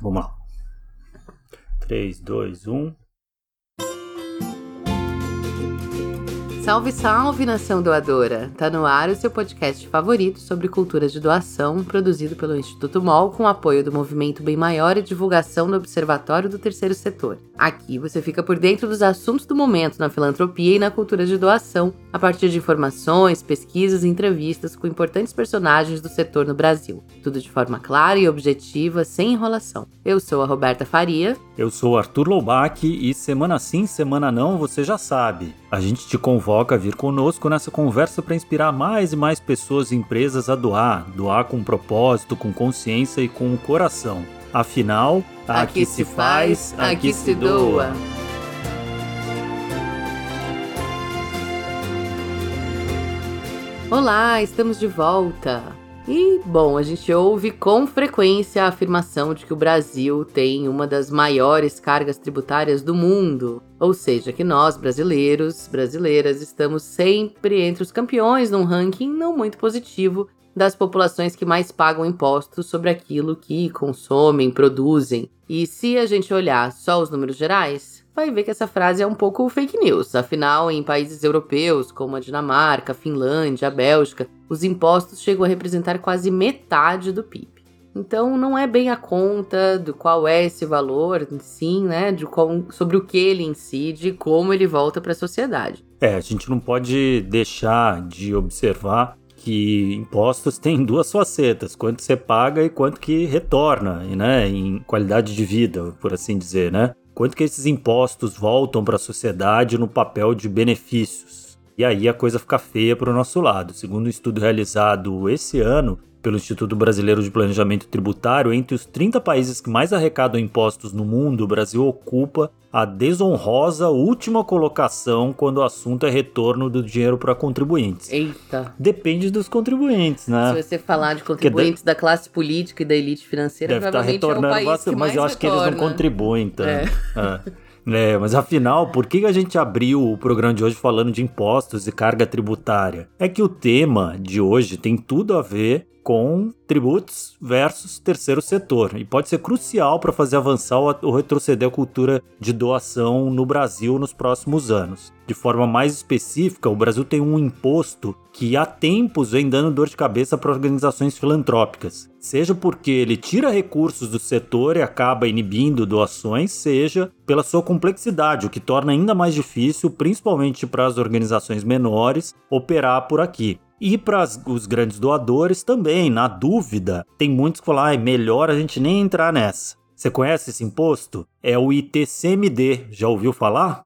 Vamos lá. 3, 2, 1. Salve, salve, nação doadora! Tá no ar o seu podcast favorito sobre cultura de doação, produzido pelo Instituto MOL com apoio do Movimento Bem Maior e divulgação do Observatório do Terceiro Setor. Aqui você fica por dentro dos assuntos do momento na filantropia e na cultura de doação, a partir de informações, pesquisas e entrevistas com importantes personagens do setor no Brasil. Tudo de forma clara e objetiva, sem enrolação. Eu sou a Roberta Faria. Eu sou o Arthur Loubach e semana sim, semana não, você já sabe. A gente te convoca a vir conosco nessa conversa para inspirar mais e mais pessoas e empresas a doar, doar com propósito, com consciência e com o coração. Afinal, aqui, aqui se faz, aqui, aqui se doa. Olá, estamos de volta. E, bom, a gente ouve com frequência a afirmação de que o Brasil tem uma das maiores cargas tributárias do mundo. Ou seja, que nós, brasileiros, brasileiras, estamos sempre entre os campeões num ranking não muito positivo das populações que mais pagam impostos sobre aquilo que consomem, produzem. E se a gente olhar só os números gerais, vai ver que essa frase é um pouco fake news. Afinal, em países europeus como a Dinamarca, a Finlândia, a Bélgica, os impostos chegam a representar quase metade do PIB. Então não é bem a conta do qual é esse valor, sim, né, de qual, sobre o que ele incide e como ele volta para a sociedade. É, a gente não pode deixar de observar que impostos têm duas facetas, quanto você paga e quanto que retorna, né, em qualidade de vida, por assim dizer, né? Quanto que esses impostos voltam para a sociedade no papel de benefícios? E aí a coisa fica feia para o nosso lado. Segundo um estudo realizado esse ano, pelo Instituto Brasileiro de Planejamento Tributário, entre os 30 países que mais arrecadam impostos no mundo, o Brasil ocupa a desonrosa última colocação quando o assunto é retorno do dinheiro para contribuintes. Eita. Depende dos contribuintes, né? Se você falar de contribuintes da classe política e da elite financeira, deve estar tá retornando é o país bastante, mas eu acho retorna. que eles não contribuem, então. É. é. É, mas afinal, por que a gente abriu o programa de hoje falando de impostos e carga tributária? É que o tema de hoje tem tudo a ver com tributos versus terceiro setor e pode ser crucial para fazer avançar ou retroceder a cultura de doação no Brasil nos próximos anos. De forma mais específica, o Brasil tem um imposto que há tempos vem dando dor de cabeça para organizações filantrópicas, seja porque ele tira recursos do setor e acaba inibindo doações, seja pela sua complexidade, o que torna ainda mais difícil, principalmente para as organizações menores, operar por aqui. E para os grandes doadores também, na dúvida, tem muitos que falam, ah, é melhor a gente nem entrar nessa. Você conhece esse imposto? É o ITCMD, já ouviu falar?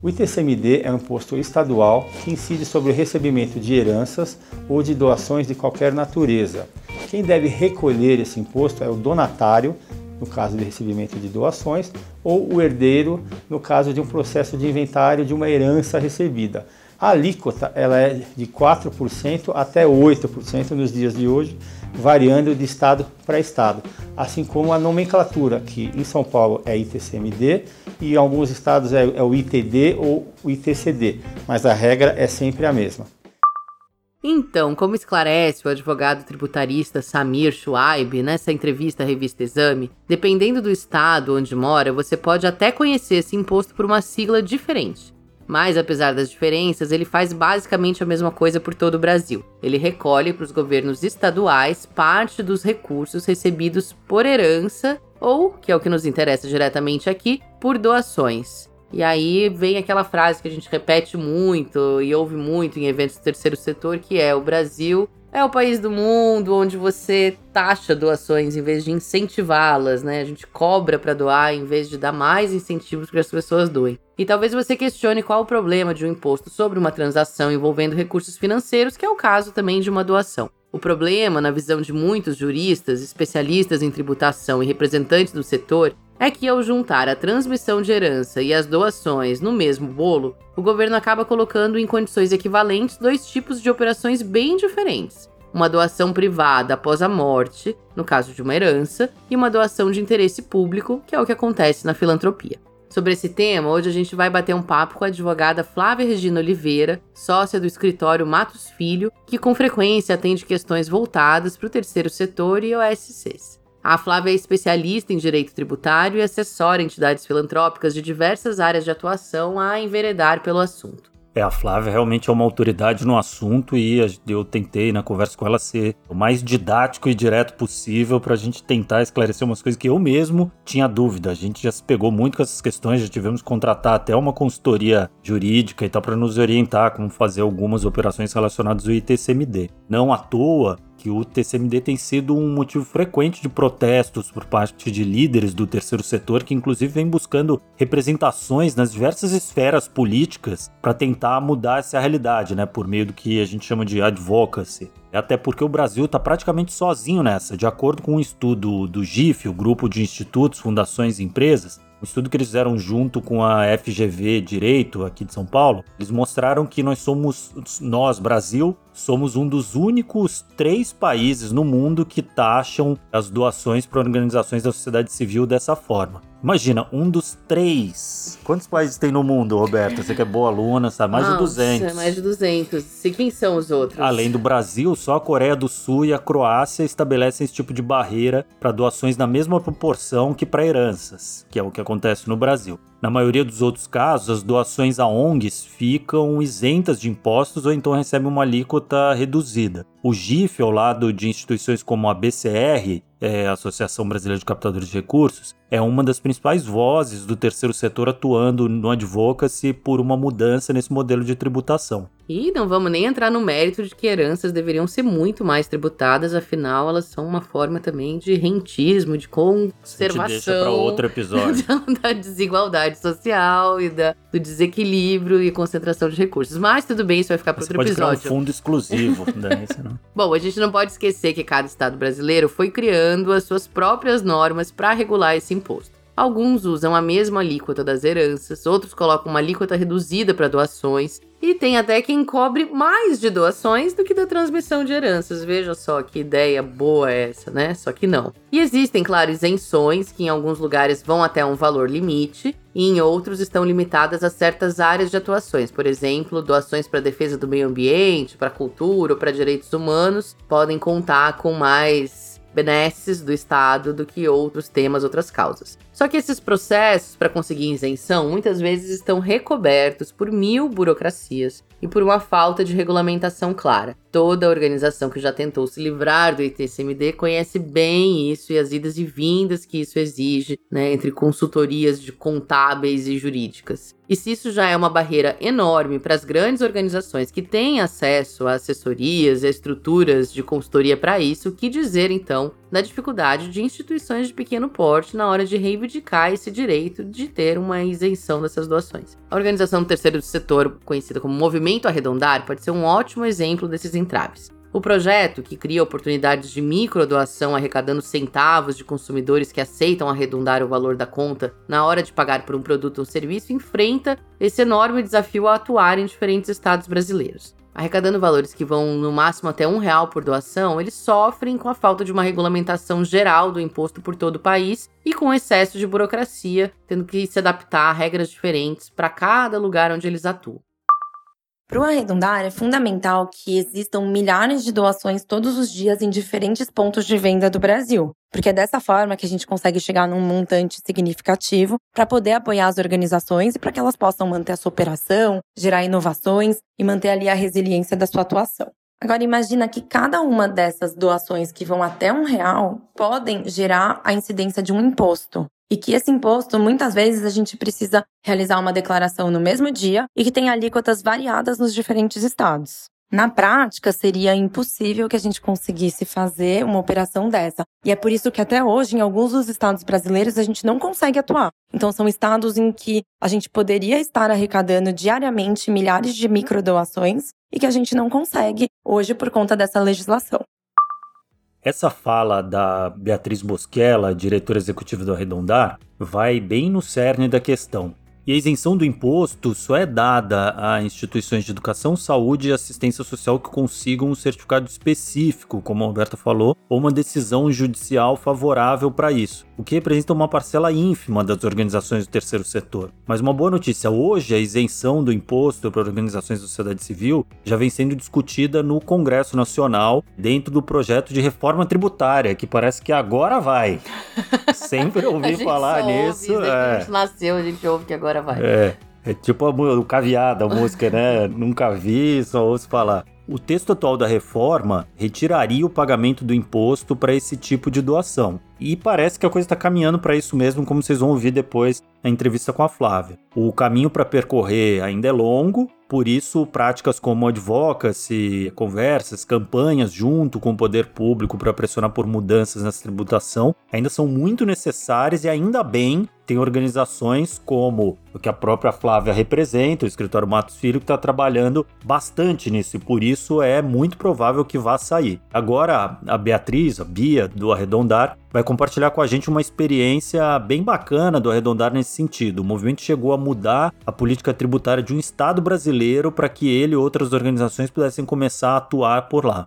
O ITCMD é um imposto estadual que incide sobre o recebimento de heranças ou de doações de qualquer natureza. Quem deve recolher esse imposto é o donatário, no caso de recebimento de doações, ou o herdeiro, no caso de um processo de inventário de uma herança recebida. A alíquota ela é de 4% até 8% nos dias de hoje, variando de estado para estado, assim como a nomenclatura, que em São Paulo é ITCMD e em alguns estados é, é o ITD ou o ITCD, mas a regra é sempre a mesma. Então, como esclarece o advogado tributarista Samir Shuaib nessa entrevista à revista Exame, dependendo do estado onde mora, você pode até conhecer esse imposto por uma sigla diferente. Mas, apesar das diferenças, ele faz basicamente a mesma coisa por todo o Brasil. Ele recolhe para os governos estaduais parte dos recursos recebidos por herança ou, que é o que nos interessa diretamente aqui, por doações. E aí vem aquela frase que a gente repete muito e ouve muito em eventos do terceiro setor, que é o Brasil é o país do mundo onde você taxa doações em vez de incentivá-las, né? A gente cobra para doar em vez de dar mais incentivos para as pessoas doem. E talvez você questione qual o problema de um imposto sobre uma transação envolvendo recursos financeiros, que é o caso também de uma doação. O problema, na visão de muitos juristas, especialistas em tributação e representantes do setor, é que ao juntar a transmissão de herança e as doações no mesmo bolo, o governo acaba colocando em condições equivalentes dois tipos de operações bem diferentes. Uma doação privada após a morte, no caso de uma herança, e uma doação de interesse público, que é o que acontece na filantropia. Sobre esse tema, hoje a gente vai bater um papo com a advogada Flávia Regina Oliveira, sócia do escritório Matos Filho, que com frequência atende questões voltadas para o terceiro setor e OSCs. A Flávia é especialista em direito tributário e assessora entidades filantrópicas de diversas áreas de atuação a enveredar pelo assunto. É, a Flávia realmente é uma autoridade no assunto e eu tentei na conversa com ela ser o mais didático e direto possível para a gente tentar esclarecer umas coisas que eu mesmo tinha dúvida. A gente já se pegou muito com essas questões, já tivemos que contratar até uma consultoria jurídica e tal para nos orientar como fazer algumas operações relacionadas ao ITCMD. Não à toa, que o TCMD tem sido um motivo frequente de protestos por parte de líderes do terceiro setor que inclusive vem buscando representações nas diversas esferas políticas para tentar mudar essa realidade, né, por meio do que a gente chama de advocacy. Até porque o Brasil está praticamente sozinho nessa. De acordo com um estudo do GIF, o Grupo de Institutos, Fundações e Empresas, um estudo que eles fizeram junto com a FGV Direito aqui de São Paulo, eles mostraram que nós somos, nós, Brasil, somos um dos únicos três países no mundo que taxam as doações para organizações da sociedade civil dessa forma. Imagina, um dos três. Quantos países tem no mundo, Roberta? Você que é boa aluna, sabe? Mais Nossa, de 200. Mais de 200. E quem são os outros? Além do Brasil, só a Coreia do Sul e a Croácia estabelecem esse tipo de barreira para doações na mesma proporção que para heranças, que é o que acontece no Brasil. Na maioria dos outros casos, as doações a ONGs ficam isentas de impostos ou então recebem uma alíquota reduzida. O GIF, ao lado de instituições como a BCR, é, Associação Brasileira de Captadores de Recursos, é uma das principais vozes do terceiro setor atuando no advocacy por uma mudança nesse modelo de tributação. E não vamos nem entrar no mérito de que heranças deveriam ser muito mais tributadas, afinal elas são uma forma também de rentismo, de conservação. Deixa para outro episódio. da desigualdade social e da, do desequilíbrio e concentração de recursos. Mas tudo bem, isso vai ficar para outro pode episódio. Criar um fundo exclusivo. né? não. Bom, a gente não pode esquecer que cada estado brasileiro foi criando as suas próprias normas para regular esse imposto. Alguns usam a mesma alíquota das heranças, outros colocam uma alíquota reduzida para doações, e tem até quem cobre mais de doações do que da transmissão de heranças. Veja só que ideia boa essa, né? Só que não. E existem, claro, isenções que em alguns lugares vão até um valor limite e em outros estão limitadas a certas áreas de atuações. Por exemplo, doações para defesa do meio ambiente, para cultura ou para direitos humanos podem contar com mais benesses do Estado do que outros temas, outras causas. Só que esses processos para conseguir isenção muitas vezes estão recobertos por mil burocracias e por uma falta de regulamentação clara. Toda organização que já tentou se livrar do ITCMD conhece bem isso e as idas e vindas que isso exige, né, entre consultorias de contábeis e jurídicas. E se isso já é uma barreira enorme para as grandes organizações que têm acesso a assessorias e a estruturas de consultoria para isso, o que dizer então da dificuldade de instituições de pequeno porte na hora de reivindicar esse direito de ter uma isenção dessas doações. A organização do terceiro setor, conhecida como Movimento Arredondar, pode ser um ótimo exemplo desses entraves. O projeto, que cria oportunidades de microdoação arrecadando centavos de consumidores que aceitam arredondar o valor da conta na hora de pagar por um produto ou serviço, enfrenta esse enorme desafio a atuar em diferentes estados brasileiros arrecadando valores que vão no máximo até um real por doação, eles sofrem com a falta de uma regulamentação geral do imposto por todo o país e com excesso de burocracia, tendo que se adaptar a regras diferentes para cada lugar onde eles atuam. Para o arredondar, é fundamental que existam milhares de doações todos os dias em diferentes pontos de venda do Brasil, porque é dessa forma que a gente consegue chegar num montante significativo para poder apoiar as organizações e para que elas possam manter a sua operação, gerar inovações e manter ali a resiliência da sua atuação. Agora imagina que cada uma dessas doações que vão até um real podem gerar a incidência de um imposto. E que esse imposto, muitas vezes, a gente precisa realizar uma declaração no mesmo dia e que tem alíquotas variadas nos diferentes estados. Na prática, seria impossível que a gente conseguisse fazer uma operação dessa. E é por isso que até hoje, em alguns dos estados brasileiros, a gente não consegue atuar. Então, são estados em que a gente poderia estar arrecadando diariamente milhares de microdoações e que a gente não consegue hoje por conta dessa legislação. Essa fala da Beatriz Bosquela, diretora executiva do Arredondar, vai bem no cerne da questão. E a isenção do imposto só é dada a instituições de educação, saúde e assistência social que consigam um certificado específico, como a Roberta falou, ou uma decisão judicial favorável para isso, o que representa uma parcela ínfima das organizações do terceiro setor. Mas uma boa notícia: hoje a isenção do imposto para organizações da sociedade civil já vem sendo discutida no Congresso Nacional dentro do projeto de reforma tributária, que parece que agora vai. Sempre ouvi falar nisso. Ouve, é. A gente nasceu, a gente ouve que agora vai. É. É tipo o caviar a música, né? Nunca vi, só ouço falar. O texto atual da reforma retiraria o pagamento do imposto para esse tipo de doação. E parece que a coisa está caminhando para isso mesmo, como vocês vão ouvir depois na entrevista com a Flávia. O caminho para percorrer ainda é longo, por isso práticas como advocacy, conversas, campanhas junto com o poder público para pressionar por mudanças nessa tributação ainda são muito necessárias e ainda bem tem organizações como o que a própria Flávia representa, o escritório Matos Filho, que está trabalhando bastante nisso e por isso é muito provável que vá sair. Agora, a Beatriz, a Bia, do Arredondar, vai compartilhar com a gente uma experiência bem bacana do Arredondar nesse sentido. O movimento chegou a mudar a política tributária de um Estado brasileiro para que ele e outras organizações pudessem começar a atuar por lá.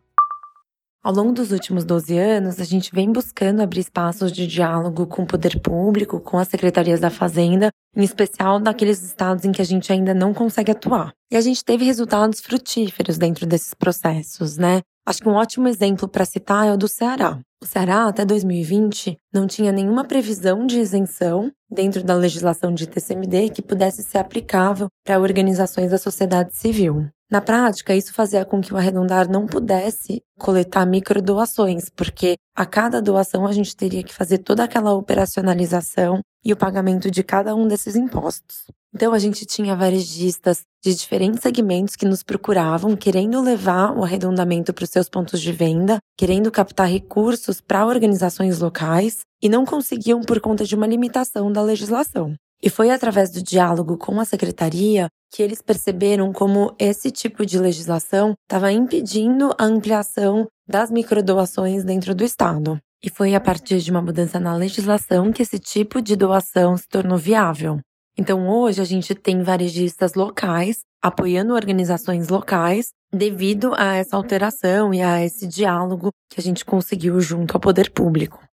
Ao longo dos últimos 12 anos, a gente vem buscando abrir espaços de diálogo com o poder público, com as secretarias da Fazenda, em especial naqueles estados em que a gente ainda não consegue atuar. E a gente teve resultados frutíferos dentro desses processos, né? Acho que um ótimo exemplo para citar é o do Ceará. O Ceará, até 2020, não tinha nenhuma previsão de isenção dentro da legislação de TCMD que pudesse ser aplicável para organizações da sociedade civil. Na prática, isso fazia com que o arredondar não pudesse coletar microdoações, porque a cada doação a gente teria que fazer toda aquela operacionalização e o pagamento de cada um desses impostos. Então a gente tinha varejistas de diferentes segmentos que nos procuravam, querendo levar o arredondamento para os seus pontos de venda, querendo captar recursos para organizações locais e não conseguiam por conta de uma limitação da legislação. E foi através do diálogo com a secretaria que eles perceberam como esse tipo de legislação estava impedindo a ampliação das microdoações dentro do Estado. E foi a partir de uma mudança na legislação que esse tipo de doação se tornou viável. Então, hoje, a gente tem varejistas locais apoiando organizações locais devido a essa alteração e a esse diálogo que a gente conseguiu junto ao poder público.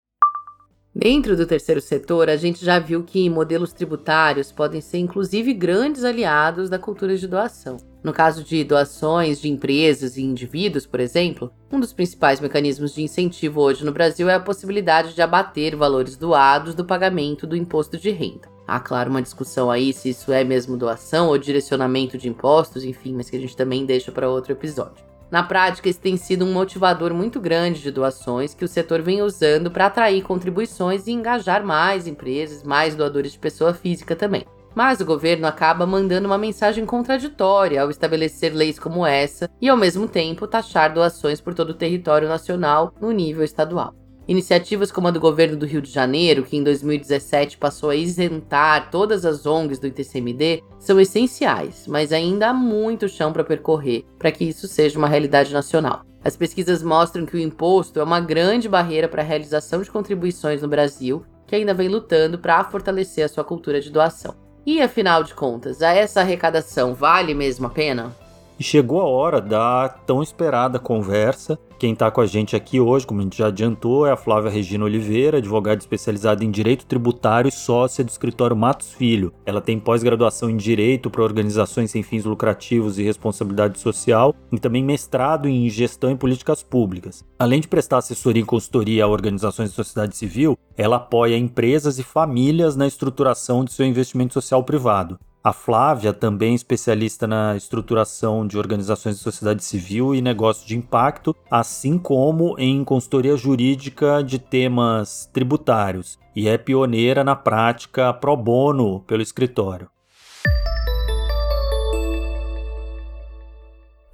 Dentro do terceiro setor, a gente já viu que modelos tributários podem ser inclusive grandes aliados da cultura de doação. No caso de doações de empresas e indivíduos, por exemplo, um dos principais mecanismos de incentivo hoje no Brasil é a possibilidade de abater valores doados do pagamento do imposto de renda. Há, claro, uma discussão aí se isso é mesmo doação ou direcionamento de impostos, enfim, mas que a gente também deixa para outro episódio. Na prática, isso tem sido um motivador muito grande de doações que o setor vem usando para atrair contribuições e engajar mais empresas, mais doadores de pessoa física também. Mas o governo acaba mandando uma mensagem contraditória ao estabelecer leis como essa e, ao mesmo tempo, taxar doações por todo o território nacional no nível estadual. Iniciativas como a do governo do Rio de Janeiro, que em 2017 passou a isentar todas as ONGs do ITCMD, são essenciais, mas ainda há muito chão para percorrer para que isso seja uma realidade nacional. As pesquisas mostram que o imposto é uma grande barreira para a realização de contribuições no Brasil, que ainda vem lutando para fortalecer a sua cultura de doação. E afinal de contas, a essa arrecadação vale mesmo a pena? E chegou a hora da tão esperada conversa. Quem está com a gente aqui hoje, como a gente já adiantou, é a Flávia Regina Oliveira, advogada especializada em Direito Tributário e sócia do escritório Matos Filho. Ela tem pós-graduação em Direito para organizações sem fins lucrativos e responsabilidade social e também mestrado em Gestão e Políticas Públicas. Além de prestar assessoria e consultoria a organizações da sociedade civil, ela apoia empresas e famílias na estruturação de seu investimento social privado. A Flávia, também especialista na estruturação de organizações de sociedade civil e negócios de impacto, assim como em consultoria jurídica de temas tributários, e é pioneira na prática pro bono pelo escritório.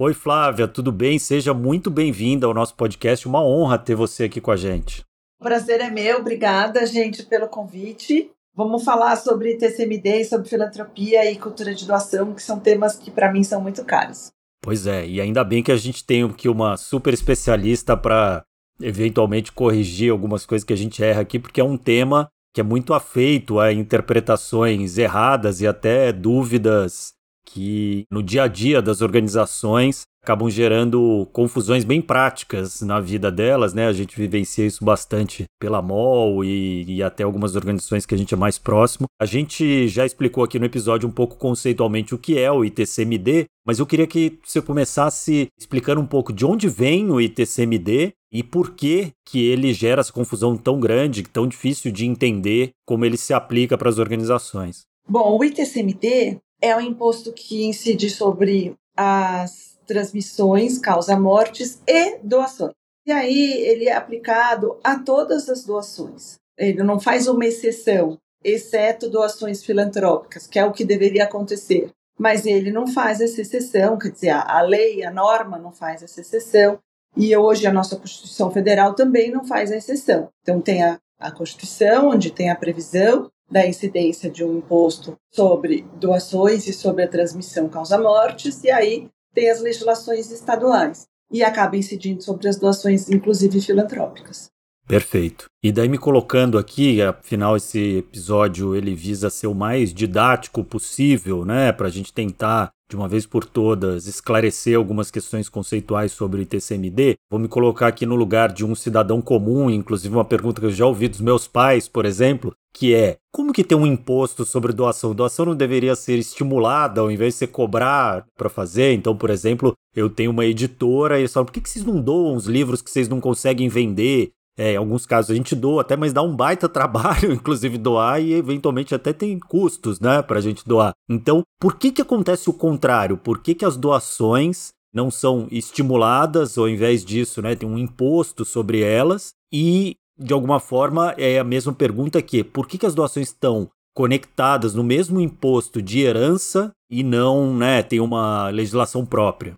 Oi, Flávia, tudo bem? Seja muito bem-vinda ao nosso podcast. Uma honra ter você aqui com a gente. O prazer é meu, obrigada, gente, pelo convite. Vamos falar sobre TCMD, sobre filantropia e cultura de doação, que são temas que para mim são muito caros. Pois é, e ainda bem que a gente tem aqui uma super especialista para eventualmente corrigir algumas coisas que a gente erra aqui, porque é um tema que é muito afeito a interpretações erradas e até dúvidas que no dia a dia das organizações acabam gerando confusões bem práticas na vida delas, né? A gente vivencia isso bastante pela MOL e, e, até algumas organizações que a gente é mais próximo. A gente já explicou aqui no episódio um pouco conceitualmente o que é o ITCMD, mas eu queria que você começasse explicando um pouco de onde vem o ITCMD e por que que ele gera essa confusão tão grande, tão difícil de entender como ele se aplica para as organizações. Bom, o ITCMD é um imposto que incide sobre as transmissões, causa mortes e doações. E aí ele é aplicado a todas as doações. Ele não faz uma exceção, exceto doações filantrópicas, que é o que deveria acontecer. Mas ele não faz essa exceção, quer dizer, a lei, a norma não faz essa exceção. E hoje a nossa Constituição Federal também não faz a exceção. Então tem a, a Constituição, onde tem a previsão da incidência de um imposto sobre doações e sobre a transmissão causa-mortes, e aí tem as legislações estaduais e acaba incidindo sobre as doações, inclusive filantrópicas. Perfeito. E daí me colocando aqui, afinal esse episódio ele visa ser o mais didático possível, né, para a gente tentar de uma vez por todas esclarecer algumas questões conceituais sobre o TCMD. Vou me colocar aqui no lugar de um cidadão comum, inclusive uma pergunta que eu já ouvi dos meus pais, por exemplo, que é como que tem um imposto sobre doação? Doação não deveria ser estimulada ao invés de você cobrar para fazer? Então, por exemplo, eu tenho uma editora e eles falam, por que, que vocês não doam os livros que vocês não conseguem vender? É, em alguns casos a gente doa até, mas dá um baita trabalho, inclusive doar, e eventualmente até tem custos, né, para a gente doar. Então, por que que acontece o contrário? Por que que as doações não são estimuladas, ou ao invés disso, né, tem um imposto sobre elas? E de alguma forma, é a mesma pergunta que por que, que as doações estão conectadas no mesmo imposto de herança e não né, tem uma legislação própria?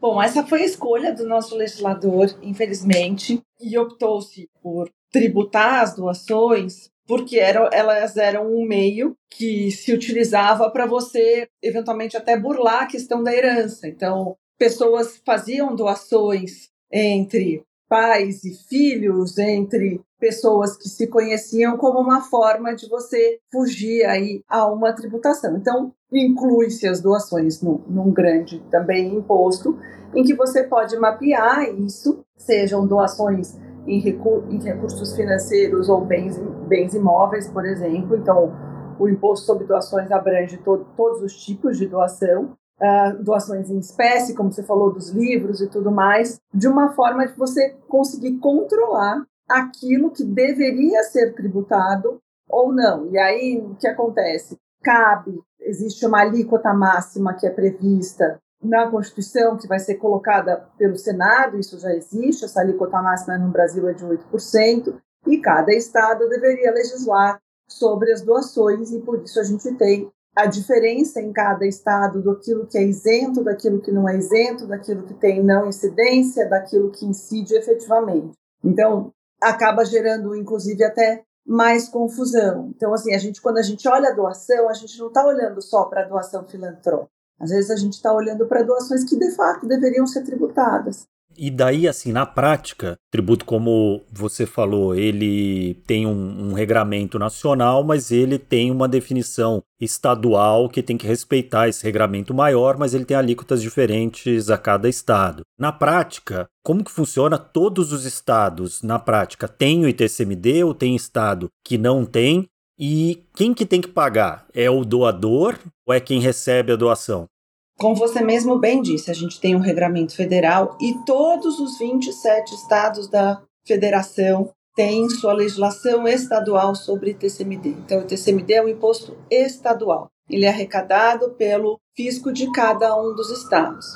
Bom, essa foi a escolha do nosso legislador, infelizmente, e optou-se por tributar as doações porque eram, elas eram um meio que se utilizava para você, eventualmente, até burlar a questão da herança. Então, pessoas faziam doações entre pais e filhos, entre pessoas que se conheciam como uma forma de você fugir aí a uma tributação. Então, inclui-se as doações no, num grande também imposto, em que você pode mapear isso, sejam doações em, recur em recursos financeiros ou bens, bens imóveis, por exemplo. Então, o imposto sobre doações abrange to todos os tipos de doação, uh, doações em espécie, como você falou, dos livros e tudo mais, de uma forma de você conseguir controlar aquilo que deveria ser tributado ou não. E aí, o que acontece? Cabe, existe uma alíquota máxima que é prevista na Constituição, que vai ser colocada pelo Senado, isso já existe, essa alíquota máxima no Brasil é de 8%, e cada estado deveria legislar sobre as doações, e por isso a gente tem a diferença em cada estado do aquilo que é isento, daquilo que não é isento, daquilo que tem não incidência, daquilo que incide efetivamente. Então, acaba gerando, inclusive, até mais confusão. Então, assim, a gente, quando a gente olha a doação, a gente não está olhando só para a doação filantrópica. Às vezes a gente está olhando para doações que de fato deveriam ser tributadas. E daí, assim, na prática, tributo, como você falou, ele tem um, um, regramento nacional, mas ele tem uma definição estadual que tem que respeitar esse regramento maior, mas ele tem alíquotas diferentes a cada estado. Na prática, como que funciona? Todos os estados, na prática, têm o ITCMD ou tem estado que não tem? E quem que tem que pagar? É o doador ou é quem recebe a doação? Como você mesmo bem disse, a gente tem um regramento federal e todos os 27 estados da federação têm sua legislação estadual sobre TCMD. Então, o TCMD é um imposto estadual. Ele é arrecadado pelo fisco de cada um dos estados.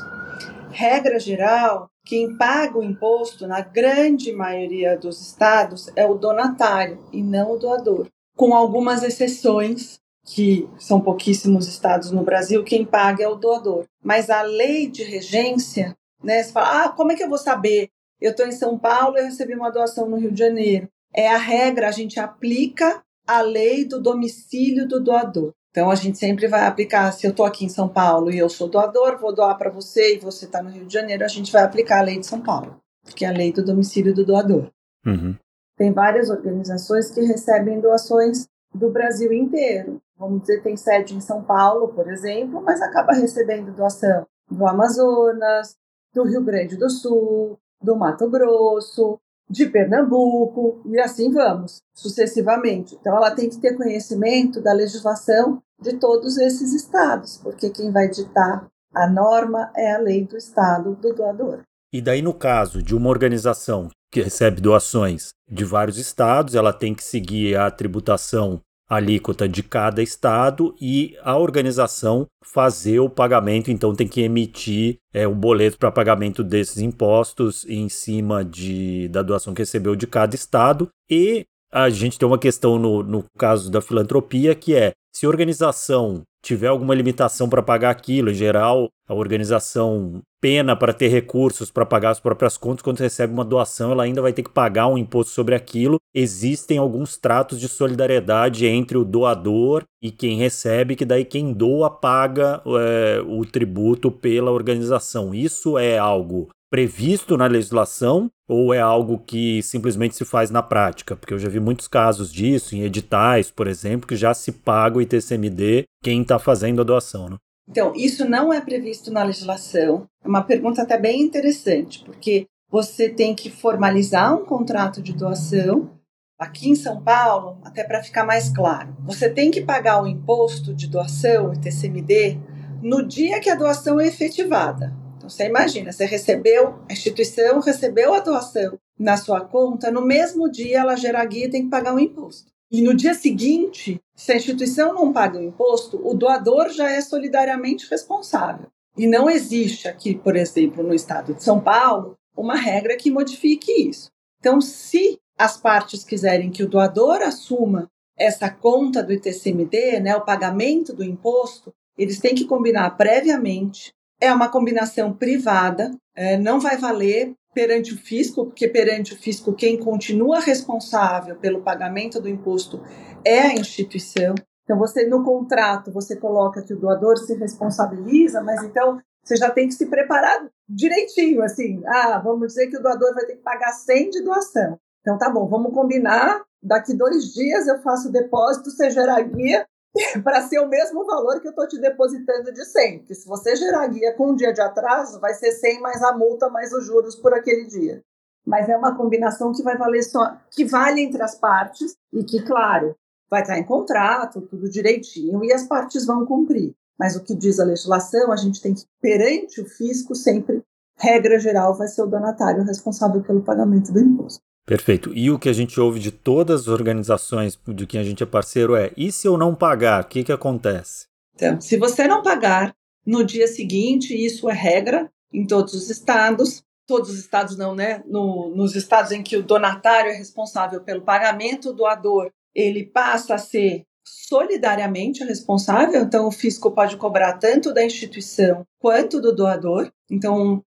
Regra geral, quem paga o imposto, na grande maioria dos estados, é o donatário e não o doador, com algumas exceções que são pouquíssimos estados no Brasil, quem paga é o doador. Mas a lei de regência, né, você fala, ah, como é que eu vou saber? Eu estou em São Paulo e recebi uma doação no Rio de Janeiro. É a regra, a gente aplica a lei do domicílio do doador. Então a gente sempre vai aplicar, se eu estou aqui em São Paulo e eu sou doador, vou doar para você e você está no Rio de Janeiro, a gente vai aplicar a lei de São Paulo, porque é a lei do domicílio do doador. Uhum. tem várias organizações que recebem doações do Brasil inteiro. Vamos dizer, tem sede em São Paulo, por exemplo, mas acaba recebendo doação do Amazonas, do Rio Grande do Sul, do Mato Grosso, de Pernambuco e assim vamos, sucessivamente. Então ela tem que ter conhecimento da legislação de todos esses estados, porque quem vai ditar a norma é a lei do estado do doador. E daí, no caso de uma organização que recebe doações de vários estados, ela tem que seguir a tributação alíquota de cada estado e a organização fazer o pagamento, então tem que emitir é, um boleto para pagamento desses impostos em cima de, da doação que recebeu de cada estado. E a gente tem uma questão no, no caso da filantropia que é se a organização tiver alguma limitação para pagar aquilo, em geral, a organização pena para ter recursos para pagar as próprias contas, quando recebe uma doação, ela ainda vai ter que pagar um imposto sobre aquilo. Existem alguns tratos de solidariedade entre o doador e quem recebe, que daí quem doa paga é, o tributo pela organização. Isso é algo previsto na legislação ou é algo que simplesmente se faz na prática? Porque eu já vi muitos casos disso em editais, por exemplo, que já se paga o ITCMD quem está fazendo a doação. Né? Então, isso não é previsto na legislação. É uma pergunta até bem interessante, porque você tem que formalizar um contrato de doação. Aqui em São Paulo, até para ficar mais claro, você tem que pagar o imposto de doação, o ITCMD, no dia que a doação é efetivada. Você imagina, você recebeu, a instituição recebeu a doação na sua conta, no mesmo dia ela gera guia e tem que pagar um imposto. E no dia seguinte, se a instituição não paga o imposto, o doador já é solidariamente responsável. E não existe aqui, por exemplo, no estado de São Paulo, uma regra que modifique isso. Então, se as partes quiserem que o doador assuma essa conta do ITCMD, né, o pagamento do imposto, eles têm que combinar previamente é uma combinação privada, é, não vai valer perante o fisco, porque perante o fisco quem continua responsável pelo pagamento do imposto é a instituição. Então você no contrato você coloca que o doador se responsabiliza, mas então você já tem que se preparar direitinho, assim, ah, vamos dizer que o doador vai ter que pagar 100 de doação. Então tá bom, vamos combinar, daqui dois dias eu faço o depósito, você gera guia, para ser o mesmo valor que eu estou te depositando de 100. Porque se você gerar guia com um dia de atraso, vai ser 100 mais a multa mais os juros por aquele dia. Mas é uma combinação que vai valer só, que vale entre as partes e que, claro, vai estar em contrato, tudo direitinho, e as partes vão cumprir. Mas o que diz a legislação, a gente tem que, perante o fisco, sempre, regra geral, vai ser o donatário responsável pelo pagamento do imposto. Perfeito. E o que a gente ouve de todas as organizações de quem a gente é parceiro é: e se eu não pagar, o que, que acontece? Então, se você não pagar no dia seguinte, isso é regra em todos os estados, todos os estados não, né? No, nos estados em que o donatário é responsável pelo pagamento, o doador ele passa a ser solidariamente responsável, então o fisco pode cobrar tanto da instituição quanto do doador. Então,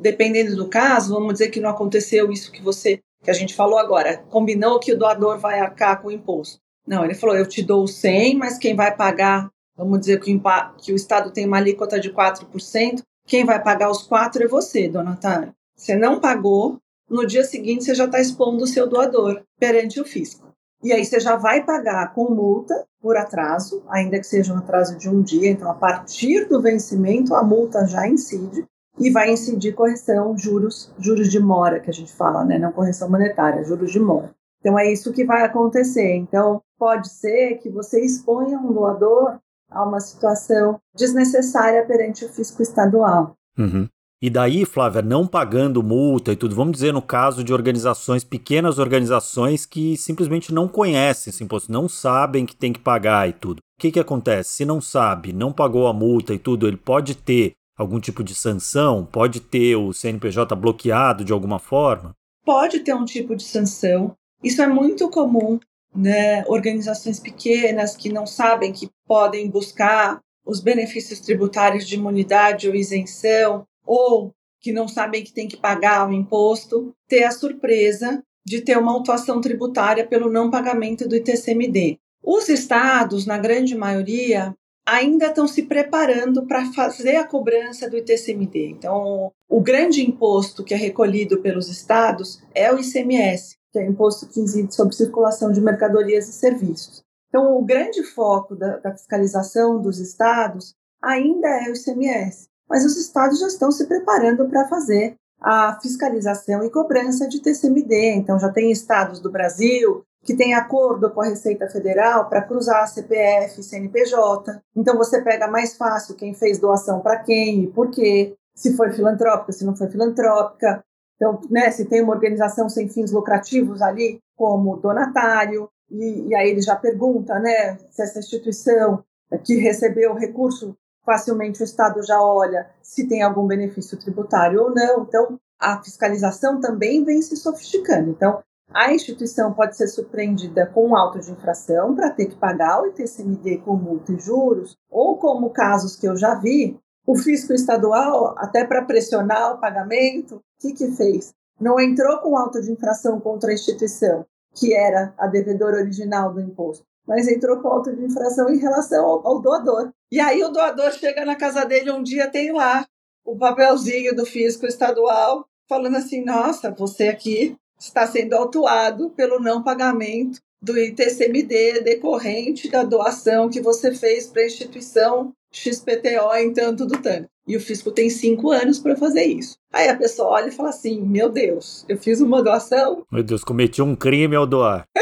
dependendo do caso, vamos dizer que não aconteceu isso que você que a gente falou agora, combinou que o doador vai arcar com o imposto. Não, ele falou, eu te dou 100, mas quem vai pagar, vamos dizer que o, que o Estado tem uma alíquota de 4%, quem vai pagar os 4% é você, donatário. Você não pagou, no dia seguinte você já está expondo o seu doador perante o fisco. E aí você já vai pagar com multa por atraso, ainda que seja um atraso de um dia, então a partir do vencimento a multa já incide e vai incidir correção, juros, juros de mora, que a gente fala, né? Não correção monetária, juros de mora. Então é isso que vai acontecer. Então pode ser que você exponha um doador a uma situação desnecessária perante o fisco estadual. Uhum. E daí, Flávia, não pagando multa e tudo, vamos dizer no caso de organizações, pequenas organizações que simplesmente não conhecem esse imposto, não sabem que tem que pagar e tudo. O que, que acontece? Se não sabe, não pagou a multa e tudo, ele pode ter algum tipo de sanção? Pode ter o CNPJ bloqueado de alguma forma? Pode ter um tipo de sanção. Isso é muito comum, né? Organizações pequenas que não sabem que podem buscar os benefícios tributários de imunidade ou isenção, ou que não sabem que tem que pagar o imposto, ter a surpresa de ter uma autuação tributária pelo não pagamento do ITCMD. Os estados, na grande maioria, ainda estão se preparando para fazer a cobrança do ITCMD. Então, o grande imposto que é recolhido pelos estados é o ICMS, que é o imposto que incide sobre circulação de mercadorias e serviços. Então, o grande foco da, da fiscalização dos estados ainda é o ICMS, mas os estados já estão se preparando para fazer a fiscalização e cobrança de TCMD. Então, já tem estados do Brasil que têm acordo com a Receita Federal para cruzar CPF CNPJ. Então, você pega mais fácil quem fez doação para quem e por quê, se foi filantrópica, se não foi filantrópica. Então, né, se tem uma organização sem fins lucrativos ali, como donatário, e, e aí ele já pergunta né, se essa instituição que recebeu recurso facilmente o Estado já olha se tem algum benefício tributário ou não. Então, a fiscalização também vem se sofisticando. Então, a instituição pode ser surpreendida com um auto de infração para ter que pagar o ITCMD com multa e juros, ou como casos que eu já vi, o fisco estadual, até para pressionar o pagamento, o que, que fez? Não entrou com auto de infração contra a instituição, que era a devedora original do imposto, mas entrou com auto de infração em relação ao, ao doador. E aí o doador chega na casa dele um dia, tem lá o papelzinho do fisco estadual, falando assim: nossa, você aqui está sendo autuado pelo não pagamento do ITCMD decorrente da doação que você fez para a instituição XPTO em tanto do tanto. E o fisco tem cinco anos para fazer isso. Aí a pessoa olha e fala assim: Meu Deus, eu fiz uma doação. Meu Deus, cometi um crime ao doar.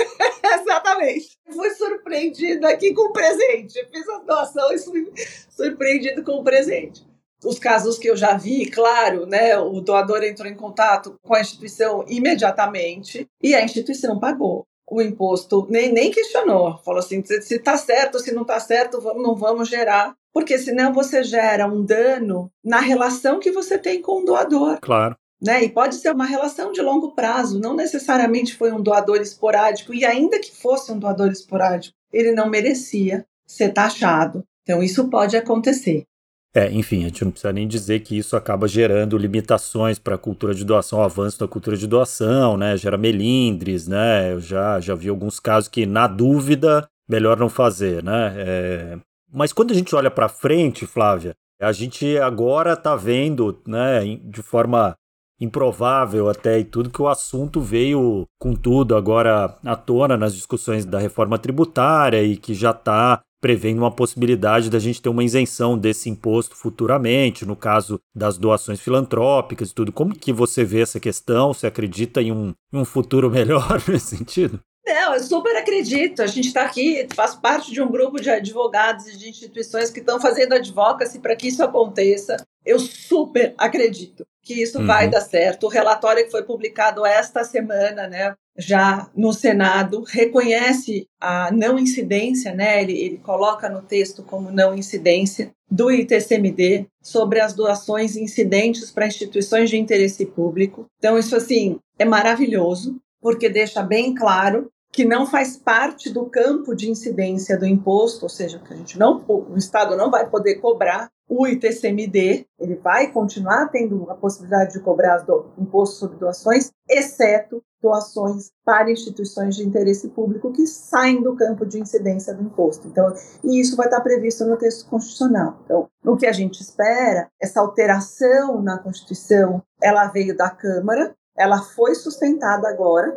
Exatamente. Fui surpreendido aqui com um presente. Fiz a doação e fui surpreendido com um presente. Os casos que eu já vi, claro, né, o doador entrou em contato com a instituição imediatamente e a instituição pagou o imposto, nem, nem questionou. Falou assim: se está certo, se não está certo, vamos, não vamos gerar. Porque senão você gera um dano na relação que você tem com o doador. Claro. Né? E pode ser uma relação de longo prazo, não necessariamente foi um doador esporádico, e ainda que fosse um doador esporádico, ele não merecia ser taxado. Então, isso pode acontecer. É, enfim, a gente não precisa nem dizer que isso acaba gerando limitações para a cultura de doação, o avanço da cultura de doação, né? Gera melindres, né? Eu já, já vi alguns casos que, na dúvida, melhor não fazer, né? É... Mas quando a gente olha para frente, Flávia, a gente agora está vendo, né, de forma improvável até e tudo que o assunto veio com tudo agora à tona nas discussões da reforma tributária e que já está prevendo uma possibilidade da gente ter uma isenção desse imposto futuramente, no caso das doações filantrópicas e tudo. Como que você vê essa questão? Você acredita em um, em um futuro melhor nesse sentido? Não, eu super acredito. A gente está aqui, faz parte de um grupo de advogados e de instituições que estão fazendo advocacy para que isso aconteça. Eu super acredito que isso uhum. vai dar certo. O relatório que foi publicado esta semana, né, já no Senado, reconhece a não incidência, né, ele, ele coloca no texto como não incidência do ITCMD sobre as doações incidentes para instituições de interesse público. Então, isso, assim, é maravilhoso, porque deixa bem claro que não faz parte do campo de incidência do imposto, ou seja, que a gente não, o Estado não vai poder cobrar o ITCMD, ele vai continuar tendo a possibilidade de cobrar do, imposto sobre doações, exceto doações para instituições de interesse público que saem do campo de incidência do imposto. Então, e isso vai estar previsto no texto constitucional. Então, o que a gente espera, essa alteração na Constituição, ela veio da Câmara, ela foi sustentada agora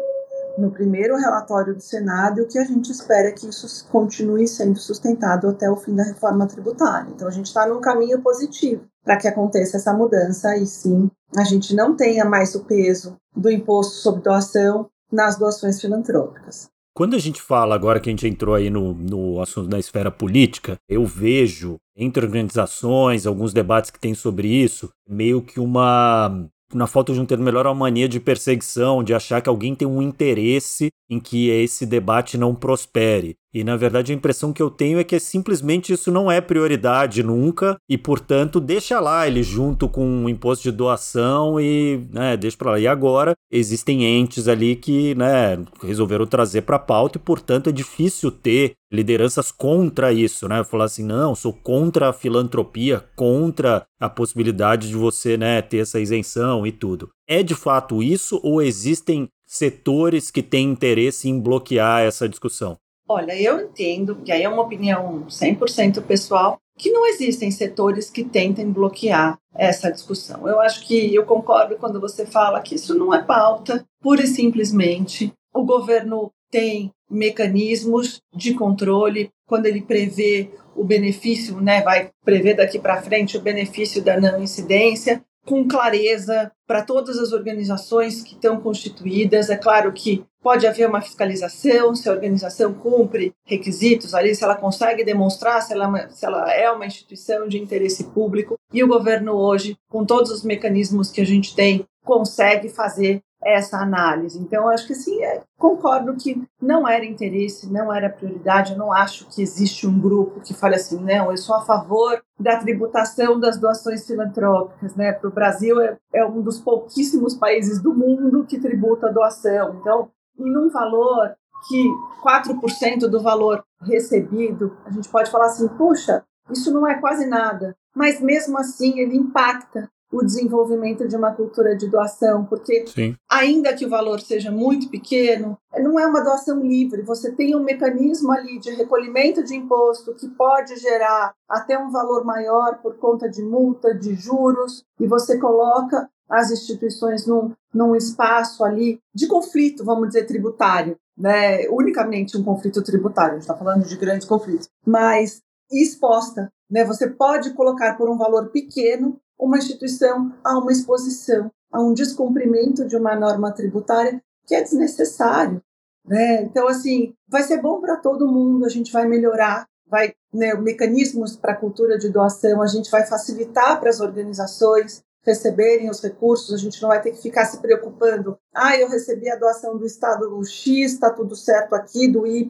no primeiro relatório do Senado e o que a gente espera é que isso continue sendo sustentado até o fim da reforma tributária. Então a gente está num caminho positivo para que aconteça essa mudança e sim a gente não tenha mais o peso do imposto sobre doação nas doações filantrópicas. Quando a gente fala, agora que a gente entrou aí no, no assunto da esfera política, eu vejo entre organizações, alguns debates que tem sobre isso, meio que uma na falta de um termo melhor, uma mania de perseguição, de achar que alguém tem um interesse em que esse debate não prospere. E na verdade a impressão que eu tenho é que simplesmente isso não é prioridade nunca e portanto deixa lá ele junto com o imposto de doação e né, deixa para lá. E agora existem entes ali que né, resolveram trazer para a pauta e portanto é difícil ter lideranças contra isso, né? Falar assim, não, sou contra a filantropia, contra a possibilidade de você né, ter essa isenção e tudo. É de fato isso ou existem setores que têm interesse em bloquear essa discussão? Olha, eu entendo, e aí é uma opinião 100% pessoal, que não existem setores que tentem bloquear essa discussão. Eu acho que eu concordo quando você fala que isso não é pauta, pura e simplesmente o governo tem mecanismos de controle quando ele prevê o benefício, né, vai prever daqui para frente o benefício da não incidência, com clareza para todas as organizações que estão constituídas. É claro que pode haver uma fiscalização, se a organização cumpre requisitos ali, se ela consegue demonstrar se ela, é se ela é uma instituição de interesse público. E o governo hoje, com todos os mecanismos que a gente tem, consegue fazer essa análise. Então, acho que sim, é, concordo que não era interesse, não era prioridade. Eu não acho que existe um grupo que fale assim, não, eu sou a favor da tributação das doações filantrópicas. Né? Para o Brasil, é, é um dos pouquíssimos países do mundo que tributa a doação. Então, em um valor que 4% do valor recebido, a gente pode falar assim, puxa, isso não é quase nada. Mas mesmo assim, ele impacta o desenvolvimento de uma cultura de doação, porque Sim. ainda que o valor seja muito pequeno, não é uma doação livre. Você tem um mecanismo ali de recolhimento de imposto que pode gerar até um valor maior por conta de multa, de juros, e você coloca as instituições num, num espaço ali de conflito, vamos dizer, tributário. Né, unicamente um conflito tributário, a gente está falando de grandes conflitos, mas exposta. Né, você pode colocar por um valor pequeno uma instituição a uma exposição, a um descumprimento de uma norma tributária que é desnecessário. Né? Então, assim, vai ser bom para todo mundo, a gente vai melhorar, vai né, mecanismos para a cultura de doação, a gente vai facilitar para as organizações, receberem os recursos, a gente não vai ter que ficar se preocupando. Ah, eu recebi a doação do estado X, está tudo certo aqui, do Y.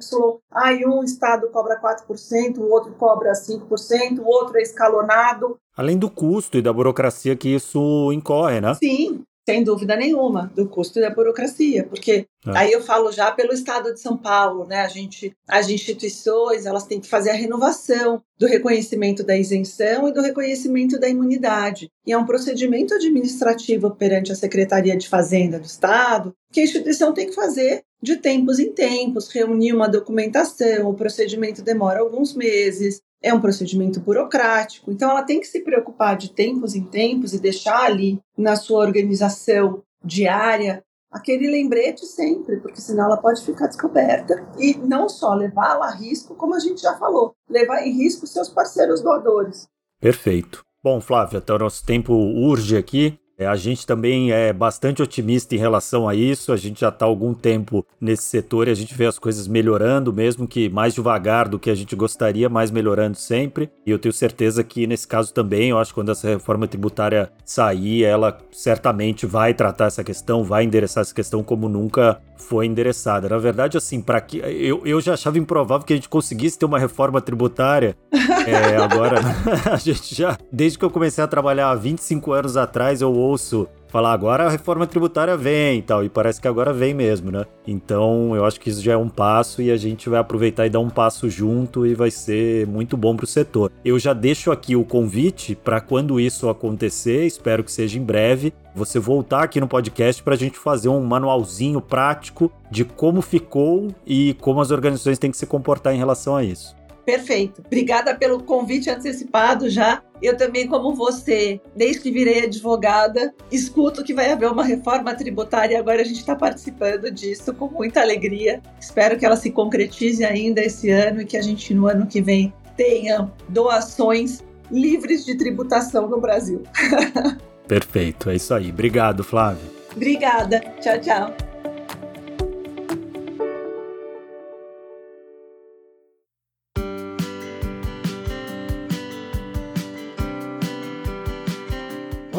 Ah, e um estado cobra 4%, o outro cobra 5%, o outro é escalonado. Além do custo e da burocracia que isso incorre, né? Sim, sem dúvida nenhuma, do custo da burocracia, porque é. aí eu falo já pelo Estado de São Paulo, né? A gente, as instituições, elas têm que fazer a renovação do reconhecimento da isenção e do reconhecimento da imunidade. E é um procedimento administrativo perante a Secretaria de Fazenda do Estado que a instituição tem que fazer de tempos em tempos, reunir uma documentação, o procedimento demora alguns meses, é um procedimento burocrático, então ela tem que se preocupar de tempos em tempos e deixar ali na sua organização diária aquele lembrete sempre, porque senão ela pode ficar descoberta e não só levá-la a risco, como a gente já falou, levar em risco seus parceiros doadores. Perfeito. Bom, Flávia, então nosso tempo urge aqui. É, a gente também é bastante otimista em relação a isso. A gente já está há algum tempo nesse setor e a gente vê as coisas melhorando, mesmo que mais devagar do que a gente gostaria, mas melhorando sempre. E eu tenho certeza que nesse caso também, eu acho que quando essa reforma tributária sair, ela certamente vai tratar essa questão, vai endereçar essa questão como nunca foi endereçada. Na verdade, assim, para que eu, eu já achava improvável que a gente conseguisse ter uma reforma tributária. É, agora a gente já, desde que eu comecei a trabalhar há 25 anos atrás, eu ouço falar agora a reforma tributária vem e tal, e parece que agora vem mesmo, né? Então eu acho que isso já é um passo e a gente vai aproveitar e dar um passo junto e vai ser muito bom para o setor. Eu já deixo aqui o convite para quando isso acontecer, espero que seja em breve, você voltar aqui no podcast para a gente fazer um manualzinho prático de como ficou e como as organizações têm que se comportar em relação a isso. Perfeito. Obrigada pelo convite antecipado já. Eu também, como você, desde que virei advogada, escuto que vai haver uma reforma tributária e agora a gente está participando disso com muita alegria. Espero que ela se concretize ainda esse ano e que a gente, no ano que vem, tenha doações livres de tributação no Brasil. Perfeito, é isso aí. Obrigado, Flávio. Obrigada. Tchau, tchau.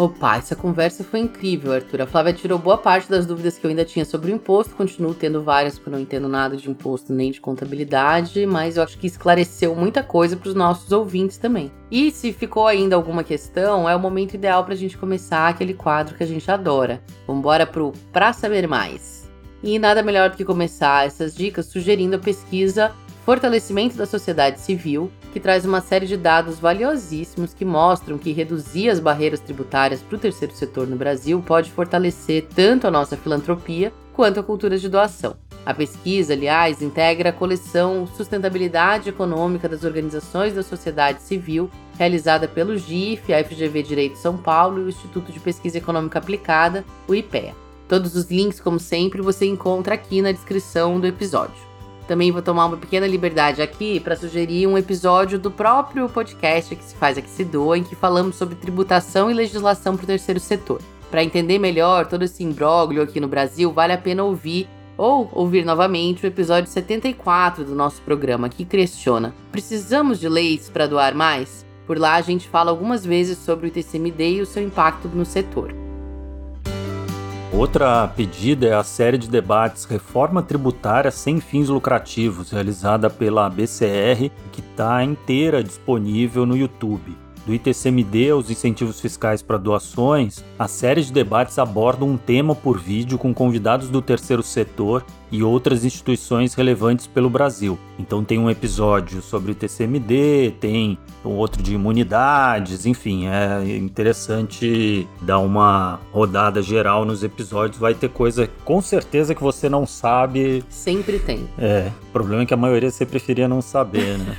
Opa, essa conversa foi incrível, Arthur. A Flávia tirou boa parte das dúvidas que eu ainda tinha sobre o imposto. Continuo tendo várias, porque não entendo nada de imposto nem de contabilidade, mas eu acho que esclareceu muita coisa para os nossos ouvintes também. E se ficou ainda alguma questão, é o momento ideal para a gente começar aquele quadro que a gente adora. Vambora pro Pra Saber Mais. E nada melhor do que começar essas dicas sugerindo a pesquisa Fortalecimento da Sociedade Civil, que traz uma série de dados valiosíssimos que mostram que reduzir as barreiras tributárias para o terceiro setor no Brasil pode fortalecer tanto a nossa filantropia quanto a cultura de doação. A pesquisa, aliás, integra a coleção Sustentabilidade Econômica das Organizações da Sociedade Civil, realizada pelo GIF, a FGV Direito São Paulo e o Instituto de Pesquisa Econômica Aplicada, o IPEA. Todos os links, como sempre, você encontra aqui na descrição do episódio. Também vou tomar uma pequena liberdade aqui para sugerir um episódio do próprio podcast que se faz aqui se doa, em que falamos sobre tributação e legislação para o terceiro setor. Para entender melhor todo esse imbróglio aqui no Brasil, vale a pena ouvir ou ouvir novamente o episódio 74 do nosso programa, que questiona: precisamos de leis para doar mais? Por lá a gente fala algumas vezes sobre o ITCMD e o seu impacto no setor. Outra pedida é a série de debates Reforma Tributária Sem Fins Lucrativos, realizada pela BCR, que está inteira disponível no YouTube. Do ITCMD aos incentivos fiscais para doações, a série de debates aborda um tema por vídeo com convidados do terceiro setor e outras instituições relevantes pelo Brasil. Então tem um episódio sobre o TCMD, tem um outro de imunidades, enfim, é interessante dar uma rodada geral nos episódios. Vai ter coisa com certeza que você não sabe. Sempre tem. É, o problema é que a maioria você preferia não saber, né?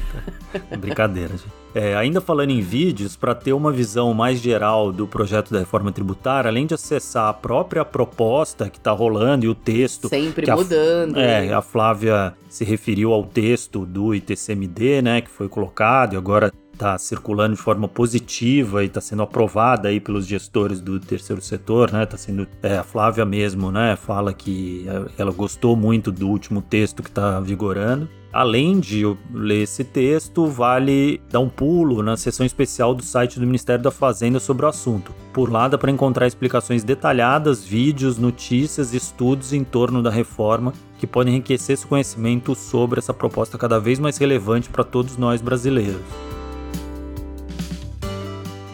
Brincadeira, gente. É, ainda falando em vídeos, para ter uma visão mais geral do projeto da reforma tributária, além de acessar a própria proposta que está rolando e o texto. Sempre mudando. A, é, a Flávia se referiu ao texto do ITCMD, né, que foi colocado e agora está circulando de forma positiva e está sendo aprovada aí pelos gestores do terceiro setor, né? Tá sendo é, a Flávia mesmo, né? Fala que ela gostou muito do último texto que está vigorando. Além de ler esse texto, vale dar um pulo na seção especial do site do Ministério da Fazenda sobre o assunto. Por lá dá para encontrar explicações detalhadas, vídeos, notícias e estudos em torno da reforma que podem enriquecer esse conhecimento sobre essa proposta cada vez mais relevante para todos nós brasileiros.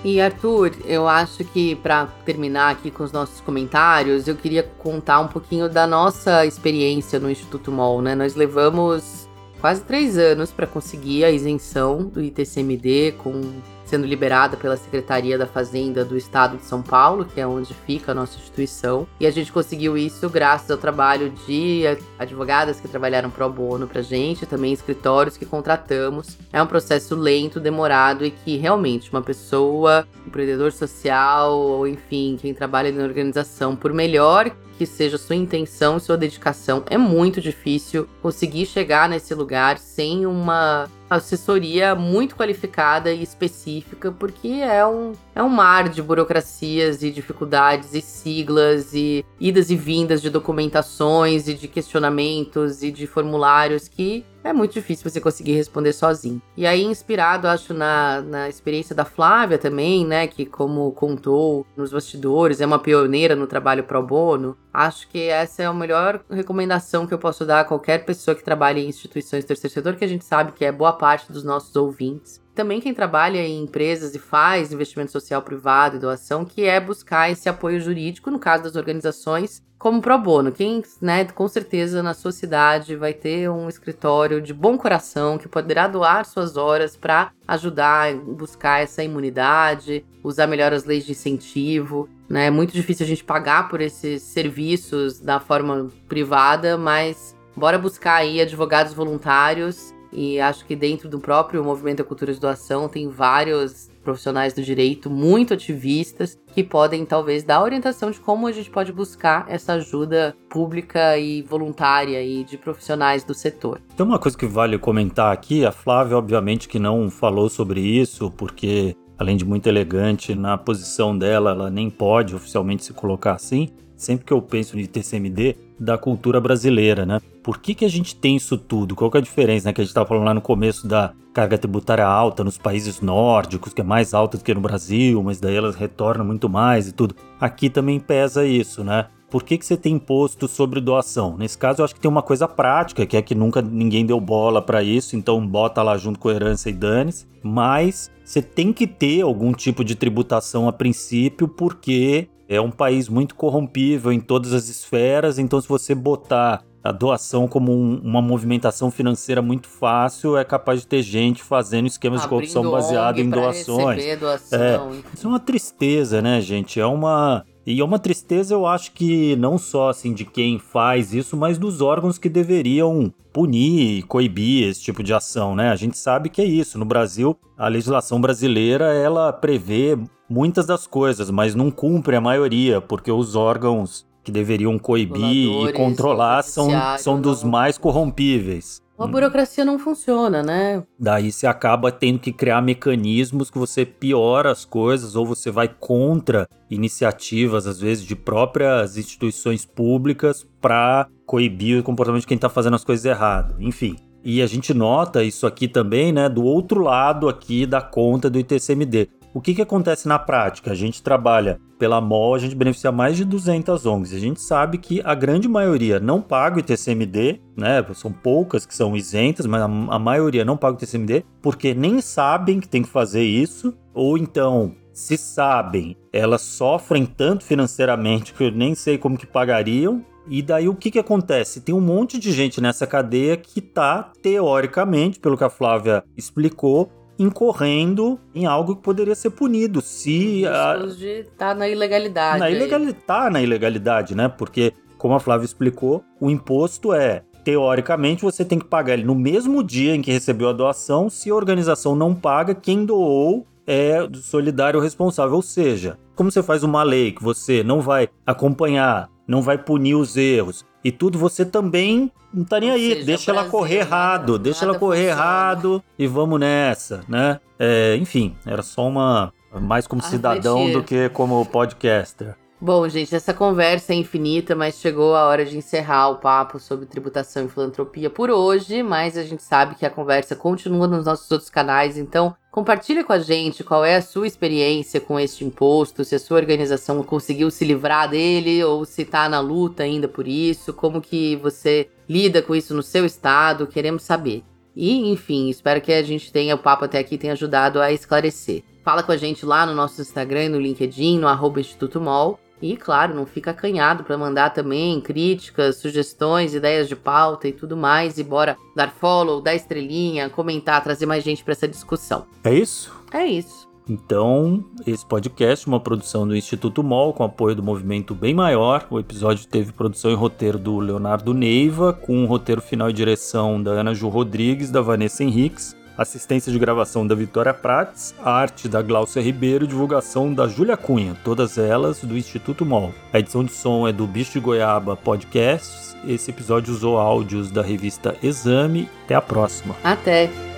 E Arthur, eu acho que para terminar aqui com os nossos comentários, eu queria contar um pouquinho da nossa experiência no Instituto MOL, né? Nós levamos quase três anos para conseguir a isenção do ITCMD com sendo liberada pela Secretaria da Fazenda do Estado de São Paulo, que é onde fica a nossa instituição. E a gente conseguiu isso graças ao trabalho de advogadas que trabalharam pro bono pra gente, também escritórios que contratamos. É um processo lento, demorado e que realmente uma pessoa, empreendedor social, ou enfim, quem trabalha na organização, por melhor que seja sua intenção sua dedicação, é muito difícil conseguir chegar nesse lugar sem uma assessoria muito qualificada e específica, porque é um, é um mar de burocracias e dificuldades e siglas e idas e vindas de documentações e de questionamentos e de formulários que é muito difícil você conseguir responder sozinho. E aí, inspirado, acho, na, na experiência da Flávia também, né, que como contou nos bastidores, é uma pioneira no trabalho pro bono, acho que essa é a melhor recomendação que eu posso dar a qualquer pessoa que trabalhe em instituições do terceiro setor, que a gente sabe que é boa parte dos nossos ouvintes. Também quem trabalha em empresas e faz investimento social privado e doação, que é buscar esse apoio jurídico, no caso das organizações, como pro bono. Quem, né, com certeza na sua cidade vai ter um escritório de bom coração que poderá doar suas horas para ajudar buscar essa imunidade, usar melhor as leis de incentivo. Né? É muito difícil a gente pagar por esses serviços da forma privada, mas bora buscar aí advogados voluntários e acho que dentro do próprio movimento da cultura de doação tem vários profissionais do direito muito ativistas que podem talvez dar orientação de como a gente pode buscar essa ajuda pública e voluntária e de profissionais do setor. Tem uma coisa que vale comentar aqui, a Flávia obviamente que não falou sobre isso porque além de muito elegante na posição dela, ela nem pode oficialmente se colocar assim. Sempre que eu penso em TCMD, da cultura brasileira, né? Por que, que a gente tem isso tudo? Qual que é a diferença, né? Que a gente estava falando lá no começo da carga tributária alta nos países nórdicos, que é mais alta do que no Brasil, mas daí elas retornam muito mais e tudo. Aqui também pesa isso, né? Por que, que você tem imposto sobre doação? Nesse caso, eu acho que tem uma coisa prática, que é que nunca ninguém deu bola para isso, então bota lá junto com herança e danes. Mas você tem que ter algum tipo de tributação a princípio, porque é um país muito corrompível em todas as esferas, então se você botar a doação como um, uma movimentação financeira muito fácil, é capaz de ter gente fazendo esquemas Abrindo de corrupção baseado em doações. Doação. É, isso é uma tristeza, né, gente? É uma e é uma tristeza, eu acho que não só assim de quem faz isso, mas dos órgãos que deveriam punir e coibir esse tipo de ação, né? A gente sabe que é isso. No Brasil, a legislação brasileira, ela prevê muitas das coisas, mas não cumpre a maioria, porque os órgãos que deveriam coibir e controlar são, são dos mais corrompíveis. A burocracia não funciona, né? Daí você acaba tendo que criar mecanismos que você piora as coisas ou você vai contra iniciativas, às vezes, de próprias instituições públicas para coibir o comportamento de quem está fazendo as coisas errado. Enfim. E a gente nota isso aqui também, né, do outro lado aqui da conta do ITCMD. O que, que acontece na prática? A gente trabalha pela MOL, a gente beneficia mais de 200 ONGs. A gente sabe que a grande maioria não paga o ITCMD, né? São poucas que são isentas, mas a, maioria não paga o ITCMD porque nem sabem que tem que fazer isso, ou então se sabem, elas sofrem tanto financeiramente que eu nem sei como que pagariam. E daí o que que acontece? Tem um monte de gente nessa cadeia que tá, teoricamente, pelo que a Flávia explicou, incorrendo em algo que poderia ser punido se a... de tá na ilegalidade. Na ilegalidade, tá na ilegalidade, né? Porque como a Flávia explicou, o imposto é teoricamente você tem que pagar ele no mesmo dia em que recebeu a doação. Se a organização não paga, quem doou é solidário responsável. Ou seja, como você faz uma lei que você não vai acompanhar, não vai punir os erros e tudo, você também não tá nem Ou aí. Seja, deixa ela correr errado, deixa ela correr funciona. errado e vamos nessa, né? É, enfim, era só uma. Mais como cidadão do que como podcaster. Bom, gente, essa conversa é infinita, mas chegou a hora de encerrar o papo sobre tributação e filantropia por hoje. Mas a gente sabe que a conversa continua nos nossos outros canais, então compartilha com a gente qual é a sua experiência com este imposto, se a sua organização conseguiu se livrar dele ou se está na luta ainda por isso, como que você lida com isso no seu estado, queremos saber. E, enfim, espero que a gente tenha, o papo até aqui tenha ajudado a esclarecer. Fala com a gente lá no nosso Instagram, no LinkedIn, no arroba Instituto Mol. E, claro, não fica acanhado para mandar também críticas, sugestões, ideias de pauta e tudo mais. E bora dar follow, dar estrelinha, comentar, trazer mais gente para essa discussão. É isso? É isso. Então, esse podcast, uma produção do Instituto MOL, com apoio do movimento Bem Maior. O episódio teve produção e roteiro do Leonardo Neiva, com um roteiro final e direção da Ana Ju Rodrigues, da Vanessa Henriques assistência de gravação da Vitória Prates, arte da Glaucia Ribeiro divulgação da Júlia Cunha, todas elas do Instituto MOL. A edição de som é do Bicho de Goiaba Podcasts. Esse episódio usou áudios da revista Exame. Até a próxima. Até!